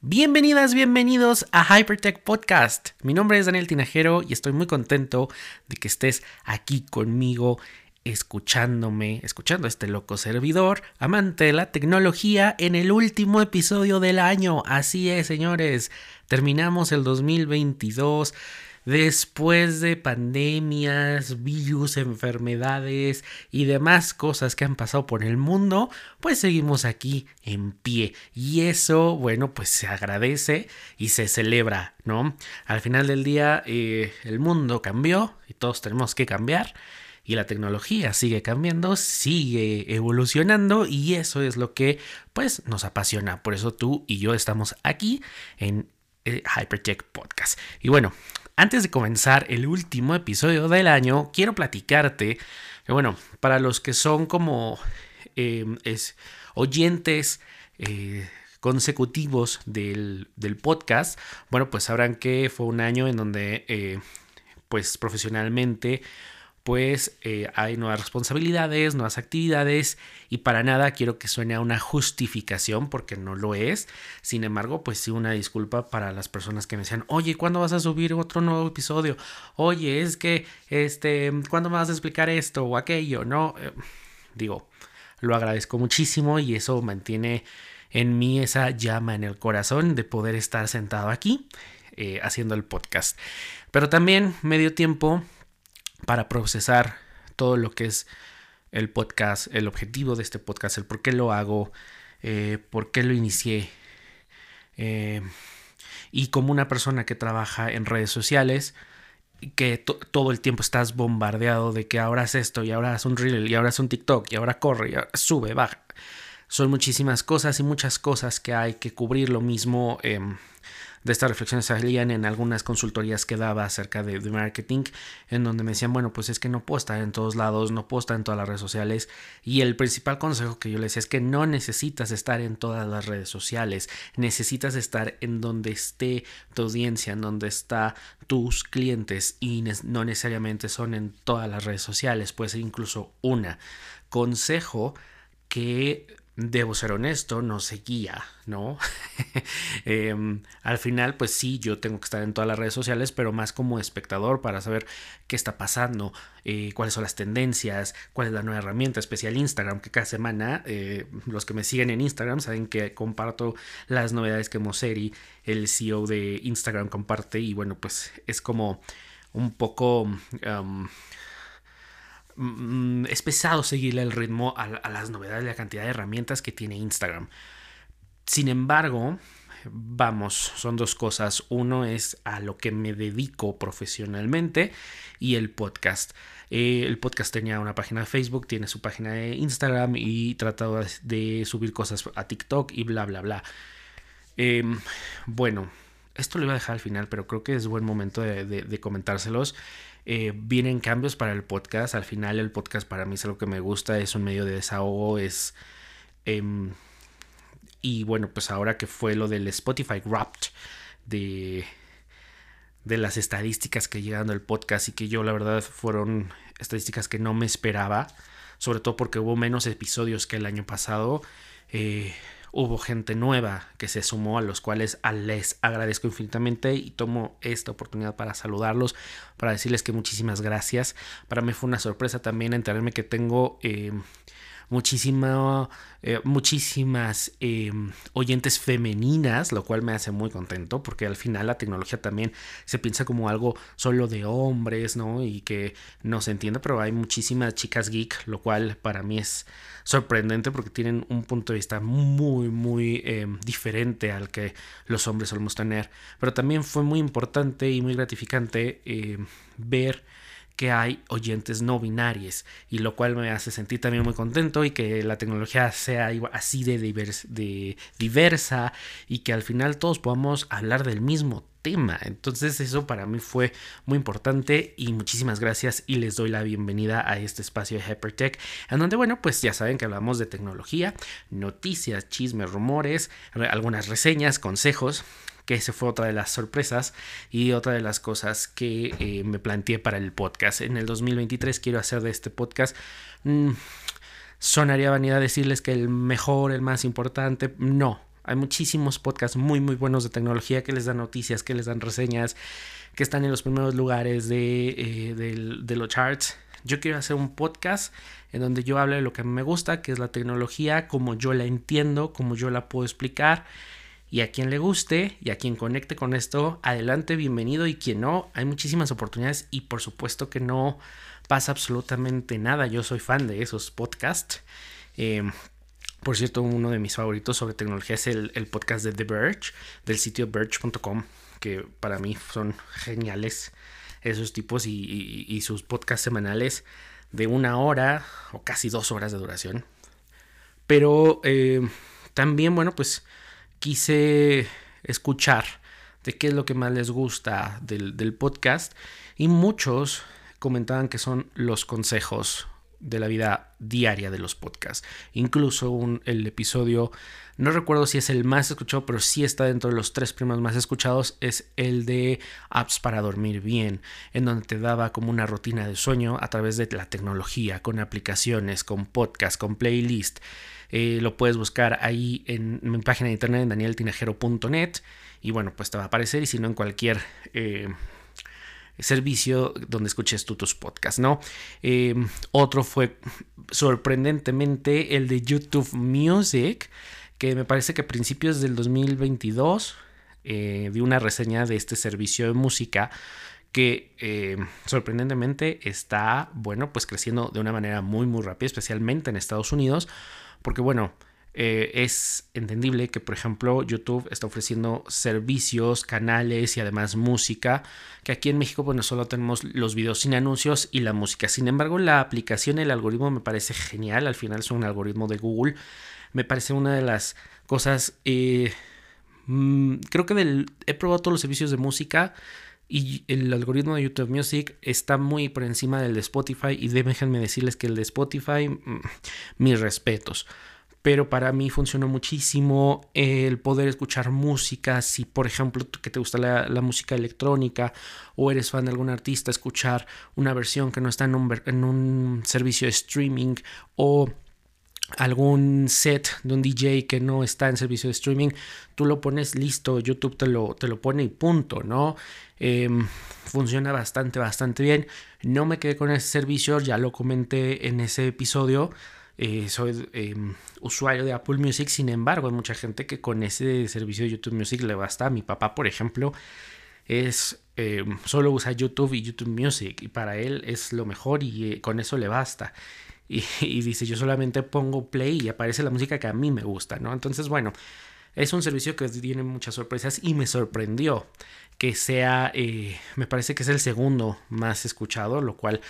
Bienvenidas, bienvenidos a Hypertech Podcast. Mi nombre es Daniel Tinajero y estoy muy contento de que estés aquí conmigo escuchándome, escuchando este loco servidor, amante de la tecnología, en el último episodio del año. Así es, señores, terminamos el 2022. Después de pandemias, virus, enfermedades y demás cosas que han pasado por el mundo, pues seguimos aquí en pie. Y eso, bueno, pues se agradece y se celebra, ¿no? Al final del día, eh, el mundo cambió y todos tenemos que cambiar y la tecnología sigue cambiando, sigue evolucionando y eso es lo que pues nos apasiona. Por eso tú y yo estamos aquí en eh, Hypertech Podcast. Y bueno, antes de comenzar el último episodio del año, quiero platicarte que bueno, para los que son como em, es, oyentes eh, consecutivos del, del, podcast, bueno, pues sabrán que fue un año en donde eh, pues profesionalmente pues eh, hay nuevas responsabilidades, nuevas actividades y para nada quiero que suene a una justificación porque no lo es. Sin embargo, pues sí una disculpa para las personas que me decían, oye, ¿cuándo vas a subir otro nuevo episodio? Oye, es que, este, ¿cuándo me vas a explicar esto o aquello? No, eh, digo, lo agradezco muchísimo y eso mantiene en mí esa llama en el corazón de poder estar sentado aquí eh, haciendo el podcast. Pero también me dio tiempo para procesar todo lo que es el podcast, el objetivo de este podcast, el por qué lo hago, eh, por qué lo inicié. Eh, y como una persona que trabaja en redes sociales, que todo el tiempo estás bombardeado de que ahora es esto y ahora es un reel y ahora es un TikTok y ahora corre y sube, baja. Son muchísimas cosas y muchas cosas que hay que cubrir lo mismo. Em, de estas reflexiones salían en algunas consultorías que daba acerca de, marketing, en donde me decían, bueno, pues es que no puedo estar en todos lados, no puedo estar en todas las redes sociales. Y el principal consejo que yo les decía es que no necesitas estar en todas las redes sociales, necesitas estar en donde esté tu audiencia, en donde está tus clientes y no necesariamente son en todas las redes sociales, puede ser incluso una. Consejo que debo ser honesto, no seguía, ¿no? Em, al final, pues sí, yo tengo que estar en todas las redes sociales, pero más como espectador para saber qué está pasando, eh, cuáles son las tendencias, cuál es la nueva herramienta especial Instagram, que cada semana eh, los que me siguen en Instagram saben que comparto las novedades que Moseri, el CEO de Instagram, comparte y bueno, pues es como un poco... Mm, es pesado seguirle el ritmo a, las novedades la cantidad de herramientas que tiene Instagram. Sin embargo, vamos, son dos cosas. Uno es a lo que me dedico profesionalmente y el podcast. Eh, el podcast tenía una página de Facebook, tiene su página de Instagram y tratado de subir cosas a TikTok y bla, bla, bla. Em, bueno, esto lo iba a dejar al final, pero creo que es buen momento de comentárselos. Eh, vienen cambios para el podcast. Al final el podcast para mí es algo que me gusta, es un medio de desahogo, es... Em, y bueno, pues ahora que fue lo del Spotify Wrapped de, de las estadísticas que llegan al podcast y que yo la verdad fueron estadísticas que no me esperaba, sobre todo porque hubo menos episodios que el año pasado. Eh, hubo gente nueva que se sumó a los cuales les agradezco infinitamente y tomo esta oportunidad para saludarlos, para decirles que muchísimas gracias. Para mí fue una sorpresa también enterarme que tengo... Eh, muchísima, eh, muchísimas em, oyentes femeninas, lo cual me hace muy contento porque al final la tecnología también se piensa como algo solo de hombres, ¿no? Y que no se entiende, pero hay muchísimas chicas geek, lo cual para mí es sorprendente porque tienen un punto de vista muy, muy em, diferente al que los hombres solemos tener. Pero también fue muy importante y muy gratificante em, ver que hay oyentes no binarios y lo cual me hace sentir también muy contento y que la tecnología sea así de, de diversa y que al final todos podamos hablar del mismo tema. Entonces eso para mí fue muy importante y muchísimas gracias y les doy la bienvenida a este espacio de Hypertech en donde bueno pues ya saben que hablamos de tecnología, noticias, chismes, rumores, algunas reseñas, consejos que esa fue otra de las sorpresas y otra de las cosas que eh, me planteé para el podcast. En el 2023 quiero hacer de este podcast... Mm, sonaría vanidad decirles que el mejor, el más importante, no. Hay muchísimos podcasts muy muy buenos de tecnología que les dan noticias, que les dan reseñas, que están en los primeros lugares de, eh, de los charts. Yo quiero hacer un podcast en donde yo hable de lo que me gusta, que es la tecnología, como yo la entiendo, como yo la puedo explicar y a quien le guste y a quien conecte con esto, adelante, bienvenido. Y quien no, hay muchísimas oportunidades y por supuesto que no pasa absolutamente nada. Yo soy fan de esos podcasts. Em, por cierto, uno de mis favoritos sobre tecnología es el, podcast de The Verge, del sitio verge.com, que para mí son geniales esos tipos y, sus podcasts semanales de una hora o casi dos horas de duración. Pero em, también, bueno, pues quise escuchar de qué es lo que más les gusta del, podcast y muchos comentaban que son los consejos de la vida diaria de los podcasts. Incluso el episodio, no recuerdo si es el más escuchado, pero sí está dentro de los tres primeros más escuchados, es el de apps para dormir bien, en donde te daba como una rutina de sueño a través de la tecnología, con aplicaciones, con podcast, con playlist. Eh, lo puedes buscar ahí en mi página de internet en danieltinajero.net y bueno, pues te va a aparecer y si no en cualquier... Eh, servicio donde escuches tú tus podcasts, ¿no? Eh, otro fue sorprendentemente el de YouTube Music, que me parece que a principios del 2022 eh, di una reseña de este servicio de música que sorprendentemente está, bueno, pues creciendo de una manera muy, muy rápida, especialmente en Estados Unidos, porque bueno, eh, es entendible que, por ejemplo, YouTube está ofreciendo servicios, canales y además música, que aquí en México, bueno, solo tenemos los videos sin anuncios y la música. Sin embargo, la aplicación, el algoritmo me parece genial, al final es un algoritmo de Google, me parece una de las cosas, eh, mm, creo que del, he probado todos los servicios de música y el algoritmo de YouTube Music está muy por encima del de Spotify y déjenme decirles que el de Spotify, mm, mis respetos. Pero para mí funcionó muchísimo el poder escuchar música. Si, por ejemplo, que te gusta la, música electrónica o eres fan de algún artista, escuchar una versión que no está en un, en un servicio de streaming o algún set de un DJ que no está en servicio de streaming, tú lo pones listo, YouTube te lo, te lo pone y punto, ¿no? Em, funciona bastante, bastante bien. No me quedé con ese servicio, ya lo comenté en ese episodio. Eh, soy em, usuario de Apple Music, sin embargo, hay mucha gente que con ese servicio de YouTube Music le basta. Mi papá, por ejemplo, es em, solo usa YouTube y YouTube Music y para él es lo mejor y eh, con eso le basta. Y, dice yo solamente pongo play y aparece la música que a mí me gusta, ¿no? Entonces, bueno, es un servicio que tiene muchas sorpresas y me sorprendió que sea, eh, me parece que es el segundo más escuchado, lo cual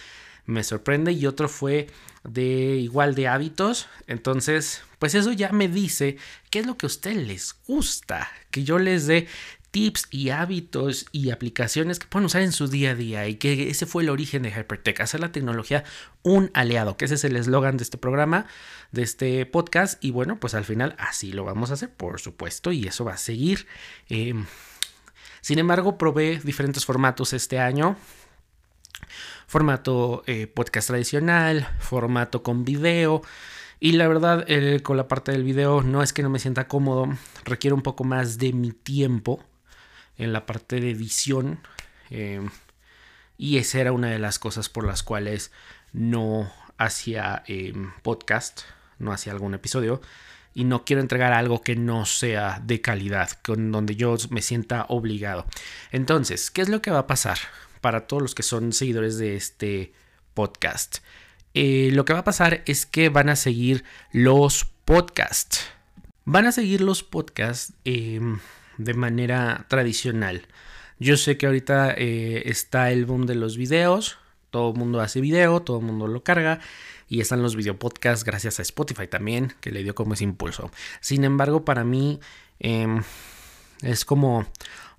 me sorprende y otro fue de igual de hábitos. Entonces, pues eso ya me dice qué es lo que a ustedes les gusta, que yo les dé tips y hábitos y aplicaciones que pueden usar en su día a día y que ese fue el origen de Hypertech, hacer la tecnología un aliado, que ese es el eslogan de este programa, de este podcast y bueno, pues al final así lo vamos a hacer, por supuesto, y eso va a seguir. Em, sin embargo, probé diferentes formatos este año. Formato eh, podcast tradicional, formato con video. Y la verdad, con la parte del video no es que no me sienta cómodo, requiere un poco más de mi tiempo en la parte de edición. Em, y esa era una de las cosas por las cuales no hacía em, podcast, no hacía algún episodio. Y no quiero entregar algo que no sea de calidad, con donde yo me sienta obligado. Entonces, ¿qué es lo que va a pasar para todos los que son seguidores de este podcast? Eh, lo que va a pasar es que van a seguir los podcasts. Van a seguir los podcasts. Em, de manera tradicional. Yo sé que ahorita eh, está el boom de los videos, todo el mundo hace video, todo el mundo lo carga y están los videopodcasts gracias a Spotify también, que le dio como ese impulso. Sin embargo, para mí em, es como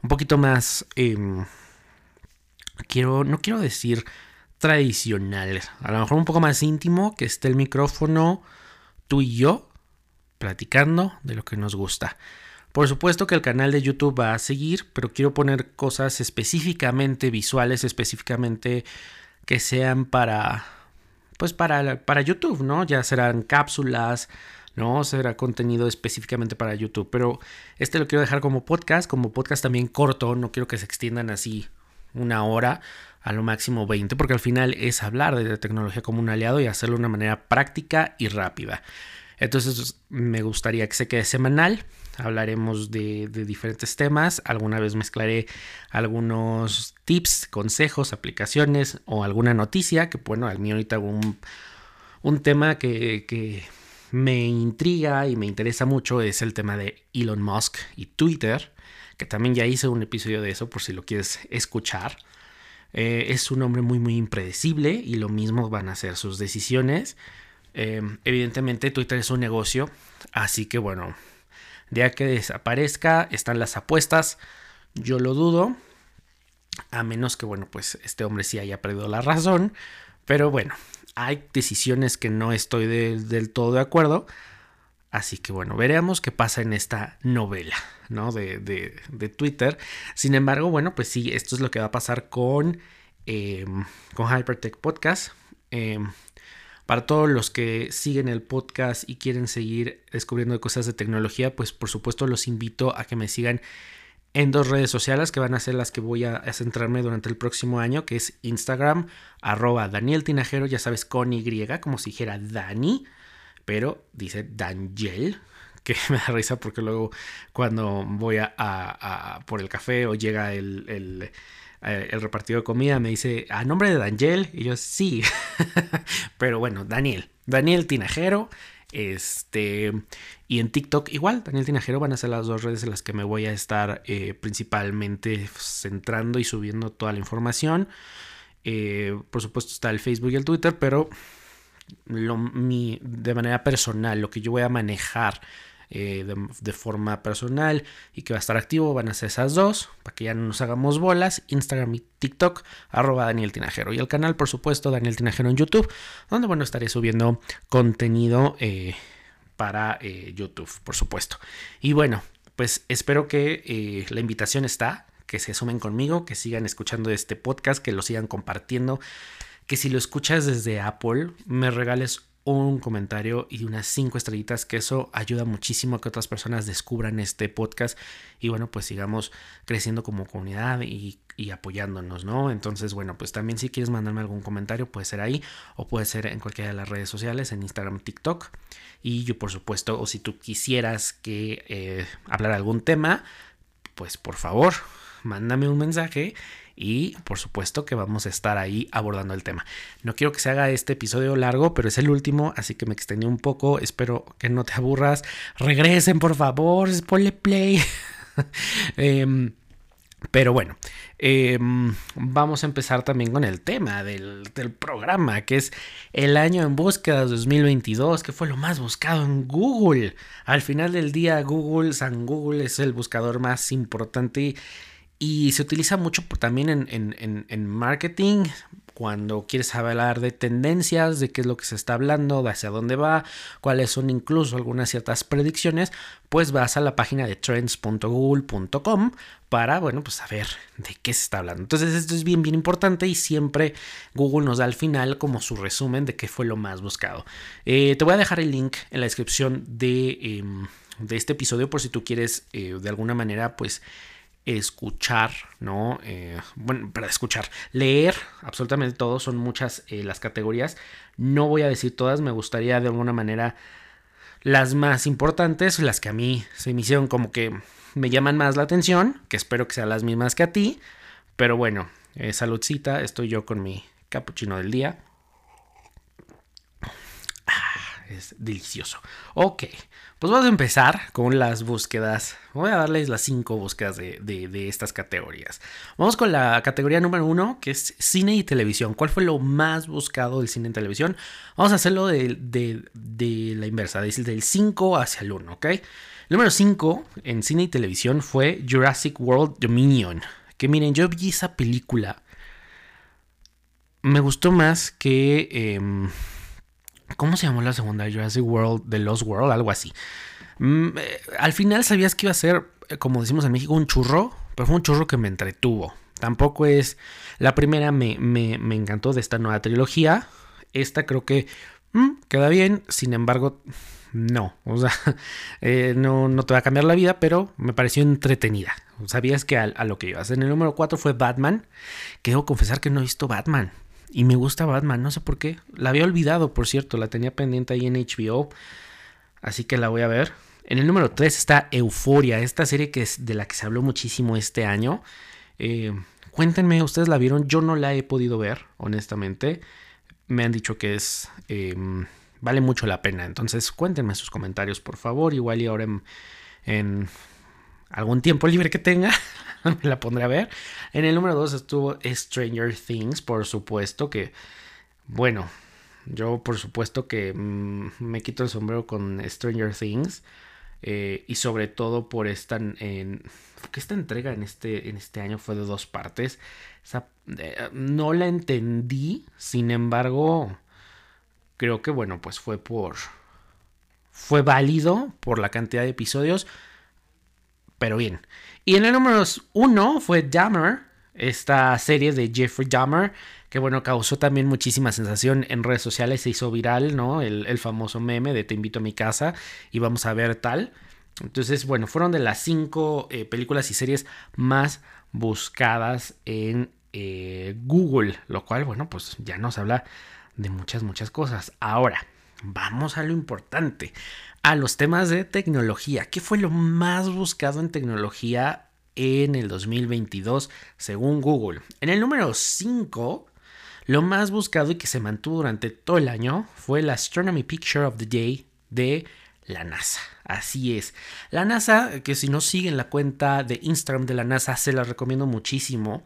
un poquito más, em, quiero, no quiero decir tradicional, a lo mejor un poco más íntimo, que esté el micrófono, tú y yo, platicando de lo que nos gusta. Por supuesto que el canal de YouTube va a seguir, pero quiero poner cosas específicamente visuales, específicamente que sean para, pues para, para YouTube, ¿no? Ya serán cápsulas, ¿no? Será contenido específicamente para YouTube, pero este lo quiero dejar como podcast, como podcast también corto, no quiero que se extiendan así una hora, a lo máximo 20, porque al final es hablar de tecnología como un aliado y hacerlo de una manera práctica y rápida. Entonces me gustaría que se quede semanal. Hablaremos de, diferentes temas. Alguna vez mezclaré algunos tips, consejos, aplicaciones o alguna noticia. Que bueno, al mí ahorita un, un tema que, que me intriga y me interesa mucho es el tema de Elon Musk y Twitter. Que también ya hice un episodio de eso por si lo quieres escuchar. Eh, es un hombre muy muy impredecible y lo mismo van a ser sus decisiones. Em, evidentemente Twitter es un negocio, así que bueno, ya que desaparezca están las apuestas, yo lo dudo, a menos que bueno, pues este hombre sí haya perdido la razón, pero bueno, hay decisiones que no estoy del todo de acuerdo, así que bueno, veremos qué pasa en esta novela. ¿no? De, de, Twitter. Sin embargo, bueno, pues sí, esto es lo que va a pasar con, em, con Hypertech Podcast. Em, para todos los que siguen el podcast y quieren seguir descubriendo cosas de tecnología, pues por supuesto los invito a que me sigan en dos redes sociales que van a ser las que voy a, centrarme durante el próximo año, que es Instagram, arroba Daniel Tinajero, ya sabes, con Y, como si dijera Dani, pero dice Daniel, que me da risa porque luego cuando voy a, por el café o llega el, el, eh, el, repartido de comida me dice, ¿a nombre de Daniel? Y yo, sí. Pero bueno, Daniel. Daniel Tinajero. Este, y en TikTok igual, Daniel Tinajero van a ser las dos redes en las que me voy a estar eh, principalmente centrando y subiendo toda la información. Eh, por supuesto está el Facebook y el Twitter, pero lo, mi, de manera personal, lo que yo voy a manejar eh, de, forma personal y que va a estar activo van a ser esas dos para que ya no nos hagamos bolas Instagram y TikTok arroba Daniel Tinajero. Y el canal por supuesto Daniel Tinajero en YouTube donde bueno estaré subiendo contenido eh, para eh, YouTube por supuesto. Y bueno pues espero que la invitación está que se sumen conmigo que sigan escuchando este podcast que lo sigan compartiendo que si lo escuchas desde Apple me regales un comentario y unas cinco estrellitas, que eso ayuda muchísimo a que otras personas descubran este podcast y bueno, pues sigamos creciendo como comunidad y, apoyándonos, ¿no? Entonces, bueno, pues también si quieres mandarme algún comentario, puede ser ahí o puede ser en cualquiera de las redes sociales, en Instagram, TikTok. Y yo, por supuesto, o si tú quisieras que eh, hablara algún tema, pues por favor, mándame un mensaje y por supuesto que vamos a estar ahí abordando el tema. No quiero que se haga este episodio largo, pero es el último, así que me extendí un poco. Espero que no te aburras. Regresen, por favor, ponle play. Em, pero bueno, em, vamos a empezar también con el tema del, del, programa, que es el año en búsqueda 2022, que fue lo más buscado en Google. Al final del día, Google, San Google es el buscador más importante y se utiliza mucho también en, marketing, cuando quieres hablar de tendencias, de qué es lo que se está hablando, de hacia dónde va, cuáles son incluso algunas ciertas predicciones, pues vas a la página de trends.google.com para, bueno, pues saber de qué se está hablando. Entonces esto es bien, bien importante y siempre Google nos da al final como su resumen de qué fue lo más buscado. Eh, te voy a dejar el link en la descripción de, em, este episodio por si tú quieres eh, de alguna manera, pues escuchar, ¿no? Eh, bueno, para escuchar, leer, absolutamente todo, son muchas eh, las categorías. No voy a decir todas, me gustaría de alguna manera las más importantes, las que a mí se me hicieron como que me llaman más la atención, que espero que sean las mismas que a ti. Pero bueno, eh, saludcita, estoy yo con mi capuchino del día. Ah, es delicioso. Ok, pues vamos a empezar con las búsquedas. Voy a darles las cinco búsquedas de, estas categorías. Vamos con la categoría número uno, que es cine y televisión. ¿Cuál fue lo más buscado del cine y televisión? Vamos a hacerlo de, la inversa, del 5 hacia el 1, ¿ok? Número 5 en cine y televisión fue Jurassic World Dominion. Que miren, yo vi esa película. Me gustó más que... Em, ¿Cómo se llamó la segunda? Jurassic World, The Lost World, algo así. Mm, eh, al final sabías que iba a ser, eh, como decimos en México, un churro, pero fue un churro que me entretuvo. Tampoco es... La primera me, me, me encantó de esta nueva trilogía. Esta creo que mm, queda bien, sin embargo, no. O sea, eh, no, no, te va a cambiar la vida, pero me pareció entretenida. Sabías que a, lo que ibas. En el número 4 fue Batman. Que debo confesar que no he visto Batman. Y me gusta Batman, no sé por qué. La había olvidado, por cierto, la tenía pendiente ahí en HBO. Así que la voy a ver. En el número 3 está Euforia, esta serie que es de la que se habló muchísimo este año. Eh, cuéntenme, ¿ustedes la vieron? Yo no la he podido ver, honestamente. Me han dicho que es... Em, vale mucho la pena. Entonces cuéntenme sus comentarios, por favor. Igual y ahora en algún tiempo libre que tenga me la pondré a ver. En el número 2 estuvo Stranger Things, por supuesto que, bueno, yo por supuesto que mm, me quito el sombrero con Stranger Things. Eh, y sobre todo por esta, en, que esta entrega en este, en este año fue de dos partes. Eh, no la entendí, sin embargo, creo que bueno, pues fue por... Fue válido por la cantidad de episodios pero bien. Y en el número uno fue Dahmer, esta serie de Jeffrey Dahmer, que bueno, causó también muchísima sensación en redes sociales, se hizo viral, ¿no? El, famoso meme de te invito a mi casa y vamos a ver tal. Entonces, bueno, fueron de las cinco eh, películas y series más buscadas en eh, Google, lo cual, bueno, pues ya nos habla de muchas, muchas cosas. Ahora, vamos a lo importante a los temas de tecnología. ¿Qué fue lo más buscado en tecnología en el 2022 según Google? En el número 5, lo más buscado y que se mantuvo durante todo el año fue la Astronomy Picture of the Day de la NASA. Así es. La NASA, que si no siguen la cuenta de Instagram de la NASA, se la recomiendo muchísimo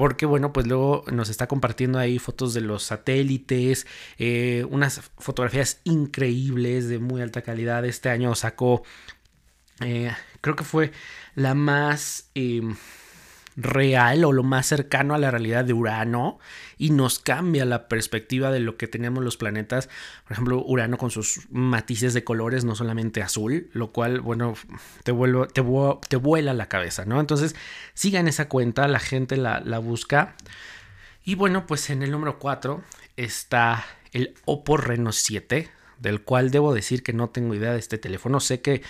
porque bueno, pues luego nos está compartiendo ahí fotos de los satélites, eh, unas fotografías increíbles de muy alta calidad. Este año sacó, eh, creo que fue la más... Em, real o lo más cercano a la realidad de Urano y nos cambia la perspectiva de lo que tenemos los planetas. Por ejemplo, Urano con sus matices de colores, no solamente azul, lo cual, bueno, te, vuelvo, te vuela la cabeza, ¿no? Entonces, sigan esa cuenta, la gente la, la busca. Y bueno, pues en el número 4 está el Oppo Reno 7, del cual debo decir que no tengo idea de este teléfono. Sé que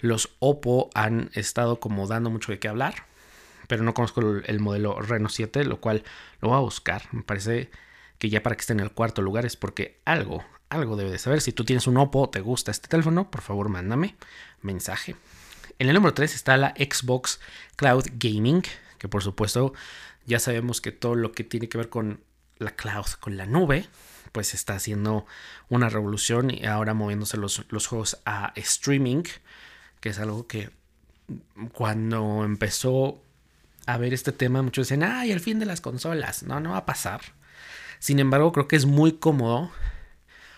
los Oppo han estado como dando mucho de qué hablar pero no conozco el, modelo Reno 7, lo cual lo voy a buscar. Me parece que ya para que esté en el cuarto lugar es porque algo, algo debe de saber. Si tú tienes un Oppo, te gusta este teléfono, por favor mándame mensaje. En el número 3 está la Xbox Cloud Gaming, que por supuesto ya sabemos que todo lo que tiene que ver con la cloud, con la nube, pues está haciendo una revolución y ahora moviéndose los, los juegos a streaming, que es algo que cuando empezó a ver este tema, muchos dicen, ay, el fin de las consolas. No, no va a pasar. Sin embargo, creo que es muy cómodo.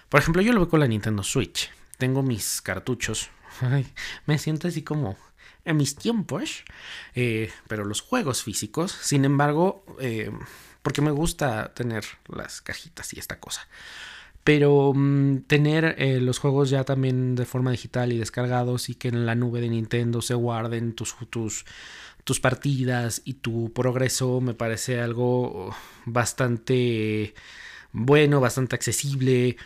Por ejemplo, yo lo veo con la Nintendo Switch. Tengo mis cartuchos. me siento así como en mis tiempos. Eh, pero los juegos físicos, sin embargo, eh, porque me gusta tener las cajitas y esta cosa. Pero mm, tener eh, los juegos ya también de forma digital y descargados y que en la nube de Nintendo se guarden tus, tus, tus partidas y tu progreso me parece algo bastante bueno, bastante accesible.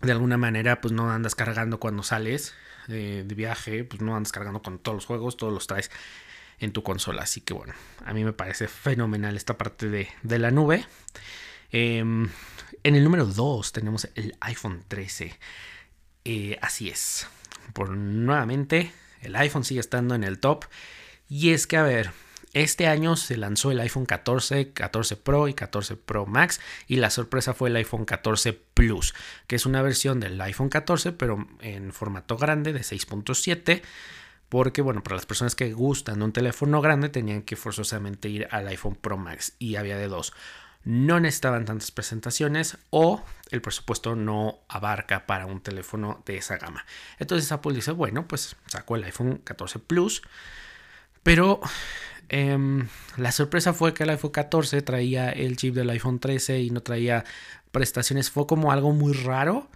De alguna manera, pues no andas cargando cuando sales eh, de viaje, pues no andas cargando con todos los juegos, todos los traes en tu consola. Así que bueno, a mí me parece fenomenal esta parte de, la nube. Em, en el número 2 tenemos el iPhone 13. Eh, así es. Por nuevamente, el iPhone sigue estando en el top. Y es que, a ver, este año se lanzó el iPhone 14, 14 Pro y 14 Pro Max y la sorpresa fue el iPhone 14 Plus, que es una versión del iPhone 14 pero en formato grande de 6.7 porque bueno, para las personas que gustan de un teléfono grande tenían que forzosamente ir al iPhone Pro Max y había de dos. No necesitaban tantas presentaciones o el presupuesto no abarca para un teléfono de esa gama. Entonces Apple dice, bueno, pues sacó el iPhone 14 Plus pero em, la sorpresa fue que el iPhone 14 traía el chip del iPhone 13 y no traía prestaciones. Fue como algo muy raro.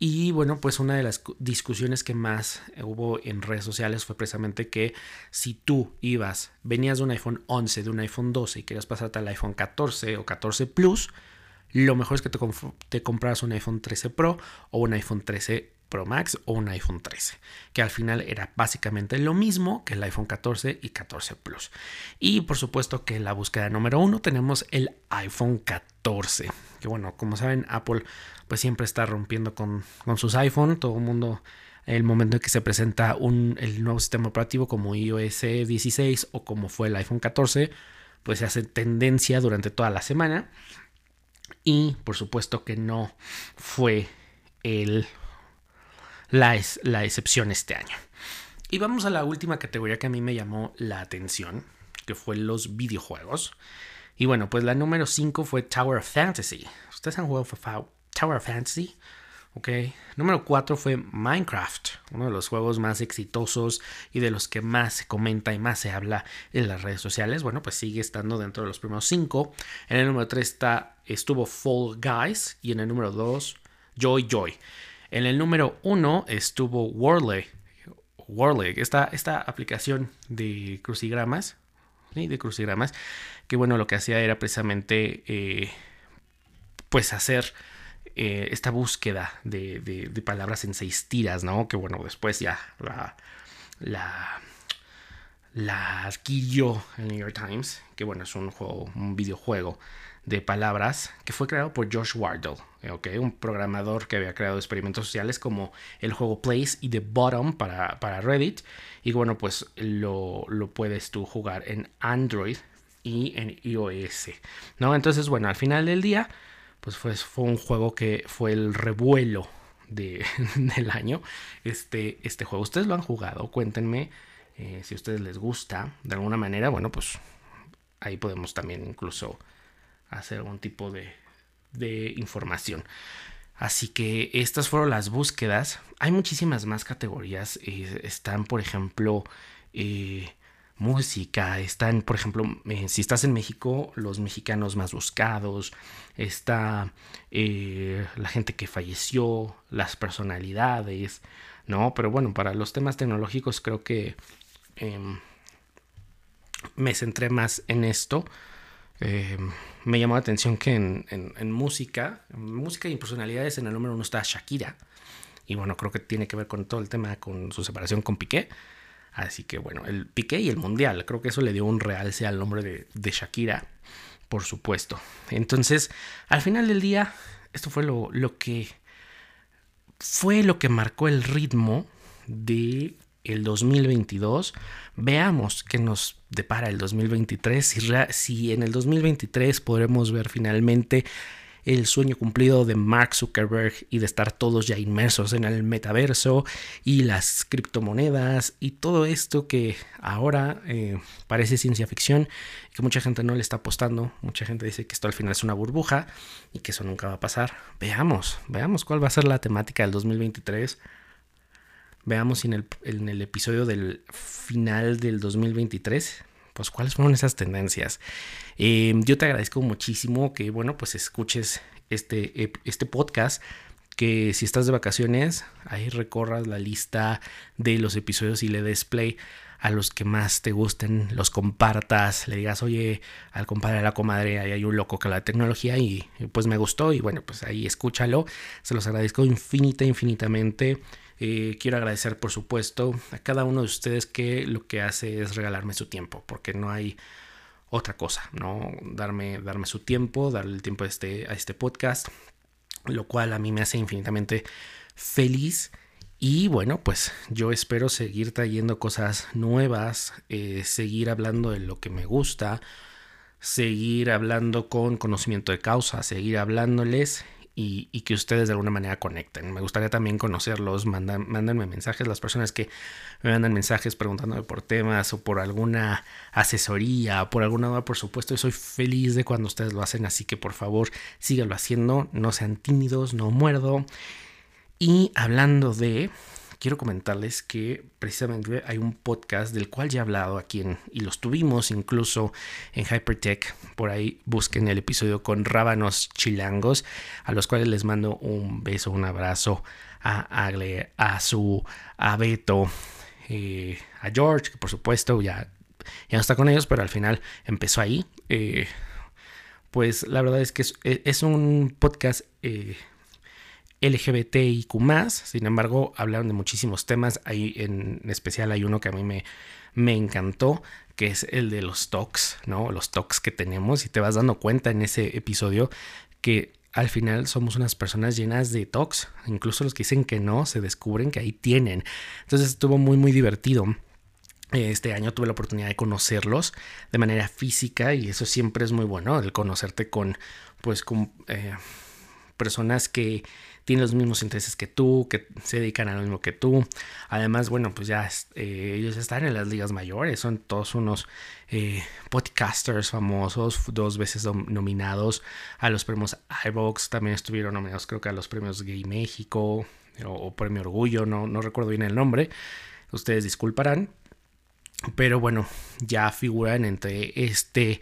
Y bueno, pues una de las discusiones que más hubo en redes sociales fue precisamente que si tú ibas, venías de un iPhone 11, de un iPhone 12 y querías pasarte al iPhone 14 o 14 Plus, lo mejor es que te, te compraras un iPhone 13 Pro o un iPhone 13 Pro Max o un iPhone 13, que al final era básicamente lo mismo que el iPhone 14 y 14 Plus. Y por supuesto que en la búsqueda número uno tenemos el iPhone 14, que bueno, como saben, Apple pues siempre está rompiendo con, sus iPhone, todo el mundo el momento en que se presenta un, el nuevo sistema operativo como iOS 16 o como fue el iPhone 14, pues se hace tendencia durante toda la semana. Y por supuesto que no fue el la, es, la excepción este año. Y vamos a la última categoría que a mí me llamó la atención, que fue los videojuegos. Y bueno, pues la número 5 fue Tower of Fantasy. ¿Ustedes han jugado Tower of Fantasy? Ok. Número 4 fue Minecraft, uno de los juegos más exitosos y de los que más se comenta y más se habla en las redes sociales. Bueno, pues sigue estando dentro de los primeros 5. En el número 3 está, estuvo Fall Guys y en el número 2 Joy Joy. En el número uno estuvo Worley. Worley, esta, esta aplicación de crucigramas, de crucigramas, que bueno, lo que hacía era precisamente eh, pues hacer eh, esta búsqueda de, palabras en seis tiras, ¿no? Que bueno, después ya la, la, la adquirió el New York Times, que bueno, es un juego, un videojuego de palabras que fue creado por Josh Wardle, ¿okay? un programador que había creado experimentos sociales como el juego Place y The Bottom para, para Reddit. Y bueno, pues lo, lo, puedes tú jugar en Android y en iOS. ¿no? Entonces, bueno, al final del día, pues fue, fue un juego que fue el revuelo de, del año. Este, este juego, ustedes lo han jugado, cuéntenme eh, si a ustedes les gusta. De alguna manera, bueno, pues ahí podemos también incluso hacer algún tipo de, de información. Así que estas fueron las búsquedas. Hay muchísimas más categorías. Eh, están, por ejemplo, eh, música. Están, por ejemplo, eh, si estás en México, los mexicanos más buscados. Está la gente que falleció, las personalidades, ¿no? Pero bueno, para los temas tecnológicos creo que em, me centré más en esto. Em, me llamó la atención que en, música, en música y en personalidades, en el número uno está Shakira. Y bueno, creo que tiene que ver con todo el tema con su separación con Piqué. Así que bueno, el Piqué y el Mundial, creo que eso le dio un realce al nombre de, Shakira, por supuesto. Entonces, al final del día, esto fue lo que fue lo que marcó el ritmo de el 2022. Veamos qué nos depara el 2023. Si, si en el 2023 podremos ver finalmente el sueño cumplido de Mark Zuckerberg y de estar todos ya inmersos en el metaverso y las criptomonedas y todo esto que ahora eh, parece ciencia ficción y que mucha gente no le está apostando. Mucha gente dice que esto al final es una burbuja y que eso nunca va a pasar. Veamos, veamos cuál va a ser la temática del 2023 veamos en el, en el episodio del final del 2023 pues cuáles fueron esas tendencias. Eh, yo te agradezco muchísimo que, bueno, pues escuches este, este podcast. Que si estás de vacaciones, ahí recorras la lista de los episodios y le des play a los que más te gusten, los compartas, le digas, oye, al compadre, a la comadre, ahí hay un loco que la tecnología y pues me gustó y bueno, pues ahí escúchalo. Se los agradezco infinita, infinitamente. Eh, quiero agradecer, por supuesto, a cada uno de ustedes que lo que hace es regalarme su tiempo, porque no hay otra cosa, ¿no? Darme, darme su tiempo, darle el tiempo a este, a este podcast, lo cual a mí me hace infinitamente feliz. Y bueno, pues yo espero seguir trayendo cosas nuevas, eh, seguir hablando de lo que me gusta, seguir hablando con conocimiento de causa, seguir hablándoles y, que ustedes de alguna manera conecten. Me gustaría también conocerlos, mandan, mándenme mensajes, las personas que me mandan mensajes preguntándome por temas o por alguna asesoría, por alguna duda, por supuesto, yo soy feliz de cuando ustedes lo hacen, así que por favor síganlo haciendo, no sean tímidos, no muerdo. Y hablando de, quiero comentarles que precisamente hay un podcast del cual ya he hablado aquí en, y los tuvimos incluso en Hypertech. Por ahí busquen el episodio con Rábanos Chilangos, a los cuales les mando un beso, un abrazo a Agle, a su, a Beto, eh, a George, que por supuesto ya, ya no está con ellos, pero al final empezó ahí. Eh, pues la verdad es que es, un podcast eh, LGBTIQ sin embargo hablaron de muchísimos temas, ahí en especial hay uno que a mí me, me encantó, que es el de los talks, ¿no? Los talks que tenemos y te vas dando cuenta en ese episodio que al final somos unas personas llenas de talks, incluso los que dicen que no, se descubren que ahí tienen. Entonces estuvo muy muy divertido. Este año tuve la oportunidad de conocerlos de manera física y eso siempre es muy bueno, el conocerte con, pues, con eh, personas que tienen los mismos intereses que tú, que se dedican a lo mismo que tú. Además, bueno, pues ya eh, ellos están en las ligas mayores, son todos unos eh, podcasters famosos, dos veces nominados a los premios iVox, también estuvieron nominados creo que a los premios Gay México o, Premio Orgullo, no, no recuerdo bien el nombre, ustedes disculparán. Pero bueno, ya figuran entre este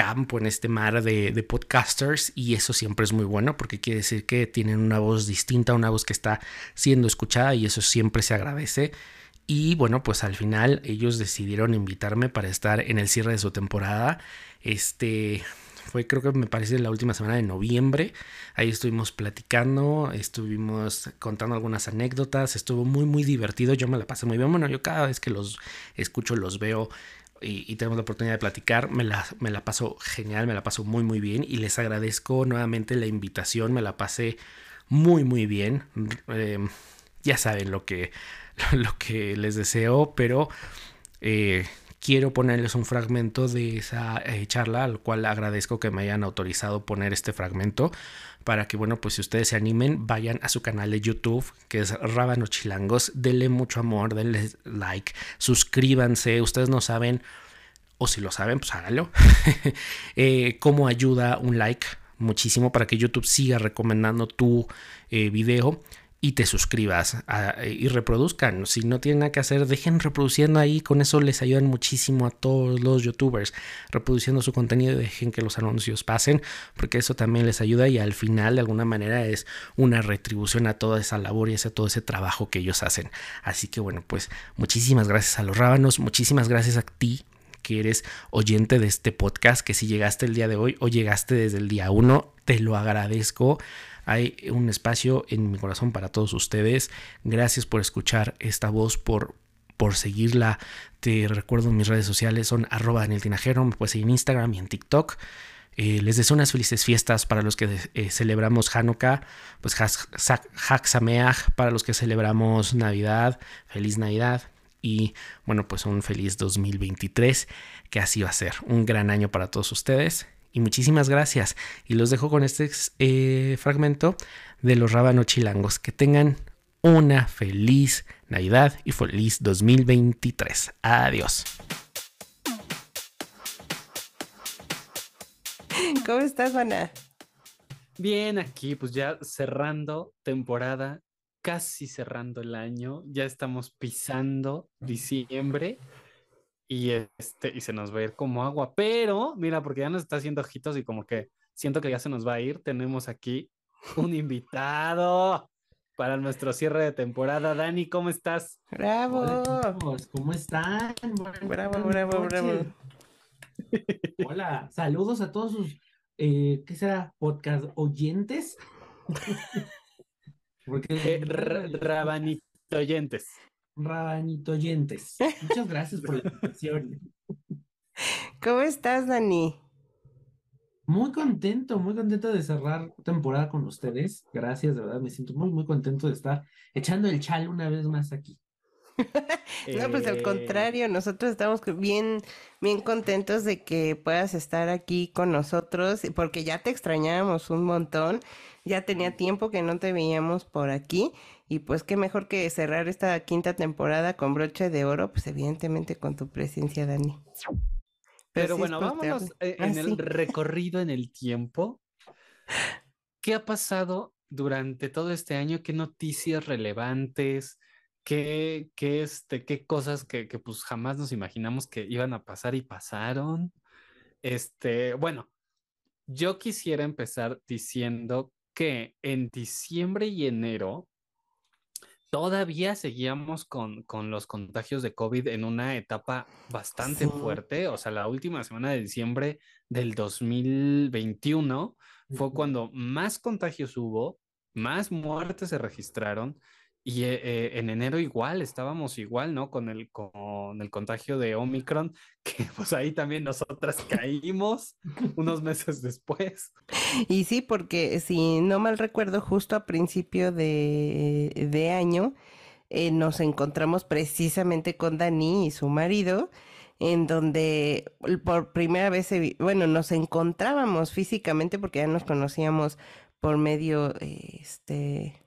campo, en este mar de, podcasters y eso siempre es muy bueno porque quiere decir que tienen una voz distinta, una voz que está siendo escuchada y eso siempre se agradece. Y bueno, pues al final ellos decidieron invitarme para estar en el cierre de su temporada. Este fue creo que me parece la última semana de noviembre. Ahí estuvimos platicando, estuvimos contando algunas anécdotas, estuvo muy muy divertido, yo me la pasé muy bien. Bueno, yo cada vez que los escucho los veo y, tenemos la oportunidad de platicar. Me la, me la paso genial, me la paso muy, muy bien y les agradezco nuevamente la invitación. Me la pasé muy, muy bien. Em, ya saben lo que, lo que les deseo, pero eh, quiero ponerles un fragmento de esa eh, charla, al cual agradezco que me hayan autorizado poner este fragmento para que, bueno, pues si ustedes se animen, vayan a su canal de YouTube, que es Rábano Chilangos, denle mucho amor, denle like, suscríbanse, ustedes no saben, o si lo saben, pues háganlo, eh, cómo ayuda un like muchísimo para que YouTube siga recomendando tu eh, video y te suscribas y reproduzcan. Si no tienen nada que hacer, dejen reproduciendo ahí. Con eso les ayudan muchísimo a todos los youtubers reproduciendo su contenido. Dejen que los anuncios pasen porque eso también les ayuda y al final de alguna manera es una retribución a toda esa labor y a todo ese trabajo que ellos hacen. Así que bueno, pues muchísimas gracias a los rábanos, muchísimas gracias a ti que eres oyente de este podcast, que si llegaste el día de hoy o llegaste desde el día 1, te lo agradezco. Hay un espacio en mi corazón para todos ustedes. Gracias por escuchar esta voz, por, por seguirla. Te recuerdo mis redes sociales son arroba Daniel Tinajero, me puedes seguir en Instagram y en TikTok. Eh, les deseo unas felices fiestas para los que eh, celebramos Hanukkah, pues Hak Sameach para los que celebramos Navidad, feliz Navidad y bueno, pues un feliz 2023, que así va a ser, un gran año para todos ustedes y muchísimas gracias. Y los dejo con este eh, fragmento de los rábanos chilangos. Que tengan una feliz Navidad y feliz 2023. Adiós. ¿Cómo estás, Juana? Bien, aquí pues ya cerrando temporada, casi cerrando el año, ya estamos pisando diciembre y este y se nos va a ir como agua, pero mira, porque ya nos está haciendo ojitos y como que siento que ya se nos va a ir, tenemos aquí un invitado para nuestro cierre de temporada. Dani, ¿cómo estás? Bravo. Hola, ¿cómo están? bravo, bravo, bravo. Hola, saludos a todos sus eh, ¿qué será? podcast oyentes. Porque eh, rabanito oyentes. Rabanitoyentes. Muchas gracias por la invitación. ¿Cómo estás, Dani? Muy contento, muy contento de cerrar temporada con ustedes. Gracias, de verdad, me siento muy, muy contento de estar echando el chal una vez más aquí. no, pues al eh. contrario, nosotros estamos bien, bien contentos de que puedas estar aquí con nosotros, porque ya te extrañábamos un montón, ya tenía tiempo que no te veíamos por aquí, y pues qué mejor que cerrar esta quinta temporada con broche de oro, pues evidentemente con tu presencia, Dani. Pero, bueno, vámonos eh, en ah, el recorrido en el tiempo. ¿Qué ha pasado durante todo este año? ¿Qué noticias relevantes? qué, qué, este, qué cosas que, que pues jamás nos imaginamos que iban a pasar y pasaron. Este, bueno, yo quisiera empezar diciendo que en diciembre y enero todavía seguíamos con, con los contagios de COVID en una etapa bastante Sí. fuerte. O sea, la última semana de diciembre del 2021 fue cuando más contagios hubo, más muertes se registraron. Y eh, eh, en enero igual, estábamos igual, ¿no? Con el, con el contagio de Omicron, que pues ahí también nosotras caímos unos meses después. Y sí, porque si no mal recuerdo, justo a principio de, de año eh, nos encontramos precisamente con Dani y su marido, en donde por primera vez, bueno, nos encontrábamos físicamente porque ya nos conocíamos por medio, eh, este,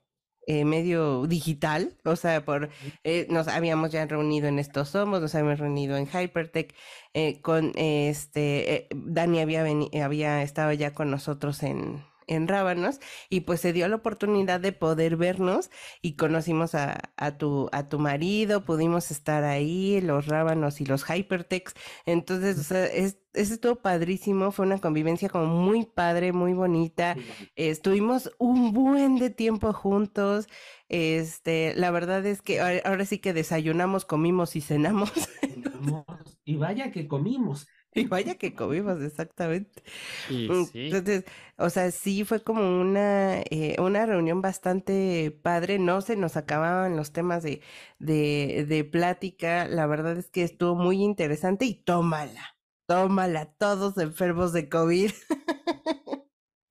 eh, medio digital, o sea, por eh, nos habíamos ya reunido en Estos Somos, nos habíamos reunido en Hypertech, eh, con este, eh, Dani había, había estado ya con nosotros en, en Rábanos y pues se dio la oportunidad de poder vernos y conocimos a, a tu, a tu marido, pudimos estar ahí, los Rábanos y los Hypertechs, entonces, o sea, es, eso estuvo padrísimo, fue una convivencia como muy padre, muy bonita, estuvimos un buen de tiempo juntos, este, la verdad es que ahora, ahora sí que desayunamos, comimos y cenamos. Y vaya que comimos. Y vaya que comimos, exactamente. Sí, Entonces, o sea, sí fue como una, eh, una reunión bastante padre, no se nos acababan los temas de, de, de plática, la verdad es que estuvo muy interesante y tómala, tómala, todos enfermos de COVID.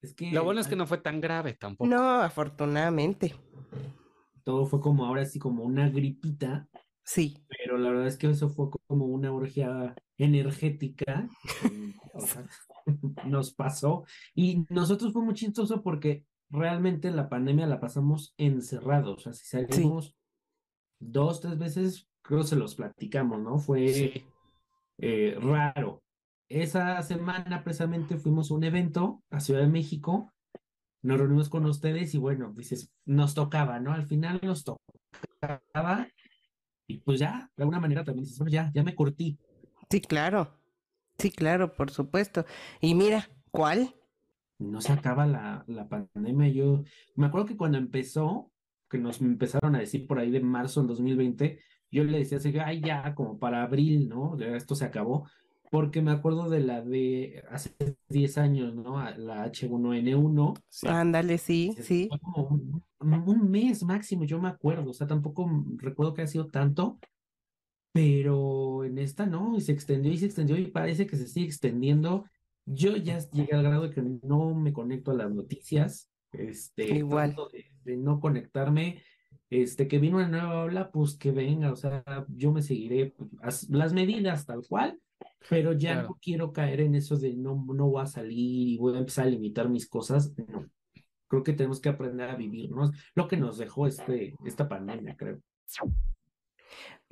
Es que lo bueno es que no fue tan grave tampoco. No, afortunadamente, todo fue como ahora sí como una gripita, sí. pero la verdad es que eso fue como una orgía energética nos pasó y nosotros fue muy chistoso porque realmente la pandemia la pasamos encerrados, si salimos dos, tres veces, creo se los platicamos, ¿no? Fue Sí, eh, raro. Esa semana precisamente fuimos a un evento a Ciudad de México, nos reunimos con ustedes y bueno, dices, nos tocaba, ¿no? Al final nos tocaba y pues ya, de alguna manera también dices, "Bueno, ya, ya me curtí. Sí, claro. Sí, claro, por supuesto. Y mira, ¿cuál? No se acaba la, la pandemia. Yo me acuerdo que cuando empezó, que nos empezaron a decir por ahí de marzo del 2020, yo le decía así, ay, ya, como para abril, ¿no? Esto se acabó. Porque me acuerdo de la de hace 10 años, ¿no? La H1N1. sí. Ándale, sí, sí. Fue como un, un mes máximo, yo me acuerdo, o sea, tampoco recuerdo que ha sido tanto, pero en esta no, y se extendió y se extendió y parece que se sigue extendiendo. Yo ya llegué al grado de que no me conecto a las noticias, este, Igual. de, de no conectarme, este, que vino una nueva ola, pues que venga, o sea, yo me seguiré as- las medidas tal cual, pero ya Claro. no quiero caer en eso de no, no voy a salir y voy a empezar a limitar mis cosas, no creo que tenemos que aprender a vivirnos lo que nos dejó este, esta pandemia, creo.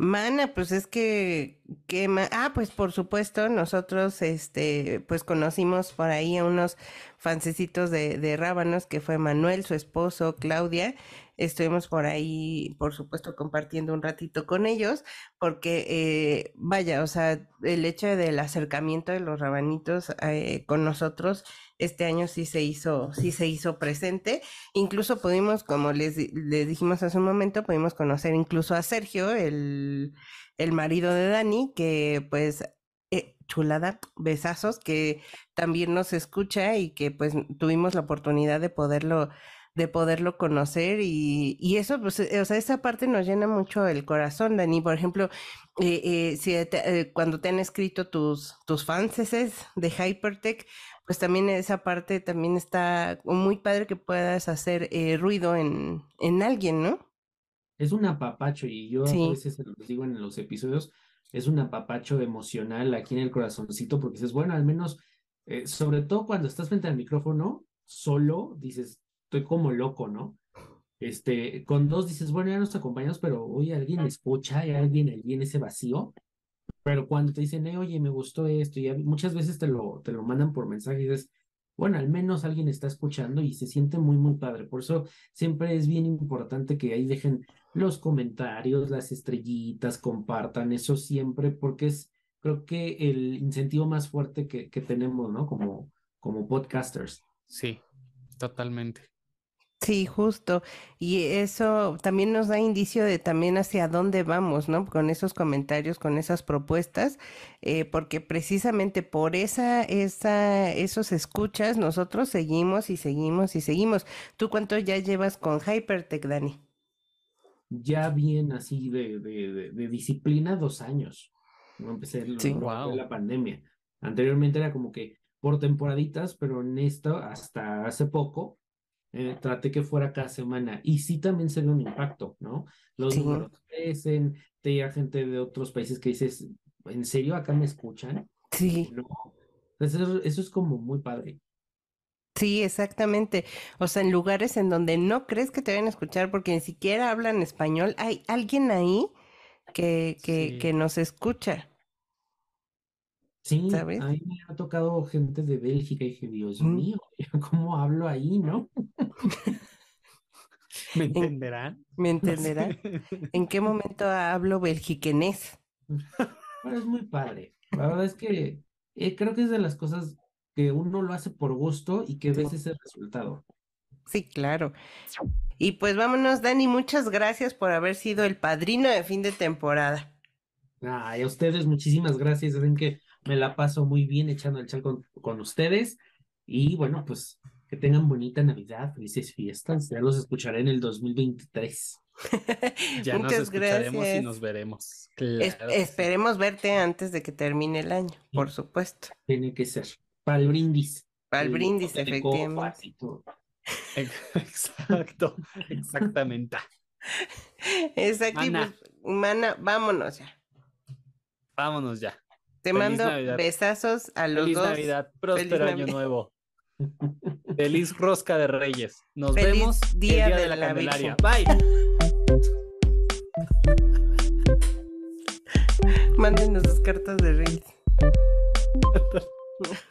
Mana, pues es que, que ah, pues por supuesto, nosotros, este, pues conocimos por ahí a unos fancecitos de, de Rábanos, que fue Manuel, su esposo, Claudia, estuvimos por ahí, por supuesto, compartiendo un ratito con ellos, porque, eh, vaya, o sea, el hecho del acercamiento de los rabanitos eh, con nosotros, este año sí se hizo, sí se hizo presente, Incluso pudimos, como les, les dijimos hace un momento, pudimos conocer incluso a Sergio, el, el marido de Dani, que pues, eh, chulada, besazos, que también nos escucha y que pues tuvimos la oportunidad de poderlo, de poderlo conocer y, y eso, pues, eh, o sea, esa parte nos llena mucho el corazón, Dani. Por ejemplo, eh, eh, si te- eh, cuando te han escrito tus, tus fans de Hypertech, pues también esa parte también está muy padre que puedas hacer ruido en, en alguien, ¿no? Es un apapacho y yo Sí. a veces se los digo en los episodios, es un apapacho emocional aquí en el corazoncito porque dices, bueno, al menos, sobre todo cuando estás frente al micrófono, solo, dices, estoy como loco, ¿no? Este, con dos dices, bueno, ya nos acompañamos, pero oye, alguien escucha, hay alguien ahí en ese vacío. Pero cuando te dicen, eh, oye, me gustó esto, y muchas veces te lo, te lo mandan por mensaje y dices, bueno, al menos alguien está escuchando y se siente muy, muy padre. Por eso siempre es bien importante que ahí dejen los comentarios, las estrellitas, compartan eso siempre, porque es, creo que el incentivo más fuerte que, que tenemos, ¿no? Como, como podcasters. Sí, totalmente. Sí, justo. Y eso también nos da indicio de también hacia dónde vamos, ¿no? Con esos comentarios, con esas propuestas, eh, porque precisamente por esa, esa, esos escuchas, nosotros seguimos y seguimos y seguimos. ¿Tú cuánto ya llevas con Hypertech, Dani? Ya bien así de, de, de, disciplina, dos años. No empecé sí, wow. la pandemia. Anteriormente era como que por temporaditas, pero en esto, hasta hace poco, eh, traté que fuera cada semana y sí también se ve un impacto, ¿no? Los Sí. números crecen, te llega gente de otros países que dices, ¿en serio acá me escuchan? Sí, No. Entonces, eso, eso es como muy padre. sí, exactamente. O sea, en lugares en donde no crees que te vayan a escuchar porque ni siquiera hablan español, hay alguien ahí que, que, Sí. que nos escucha. Sí, ¿Sabes? a mí me ha tocado gente de Bélgica y dije, Dios Mm. mío, ¿cómo hablo ahí, no? ¿Me entenderán? ¿Me entenderá? ¿En qué momento hablo belgiquenés? Pero es muy padre. La verdad es que eh, creo que es de las cosas que uno lo hace por gusto y que ves ese resultado. Sí, claro. Y pues vámonos, Dani, muchas gracias por haber sido el padrino de fin de temporada. Ay, a ustedes muchísimas gracias. Saben que me la paso muy bien echando el chal con, con ustedes. Y bueno, pues que tengan bonita Navidad, felices fiestas. Ya los escucharé en el 2023. Ya nos Muchas escucharemos y gracias. nos veremos. Claro esperemos verte antes de que termine el año, por supuesto. Tiene que ser. Para el brindis. Para el El brindis, efectivamente. y. Exacto, exactamente. Exacto. y Mana. pues, mana, vámonos ya. Vámonos ya. Te Feliz mando Navidad. besazos a los Feliz dos. Navidad, próspero año Navidad. nuevo. Feliz rosca de Reyes. Nos Feliz vemos Día el día de de la la Candelaria. Virgen. Bye. Mándenos sus cartas de reyes.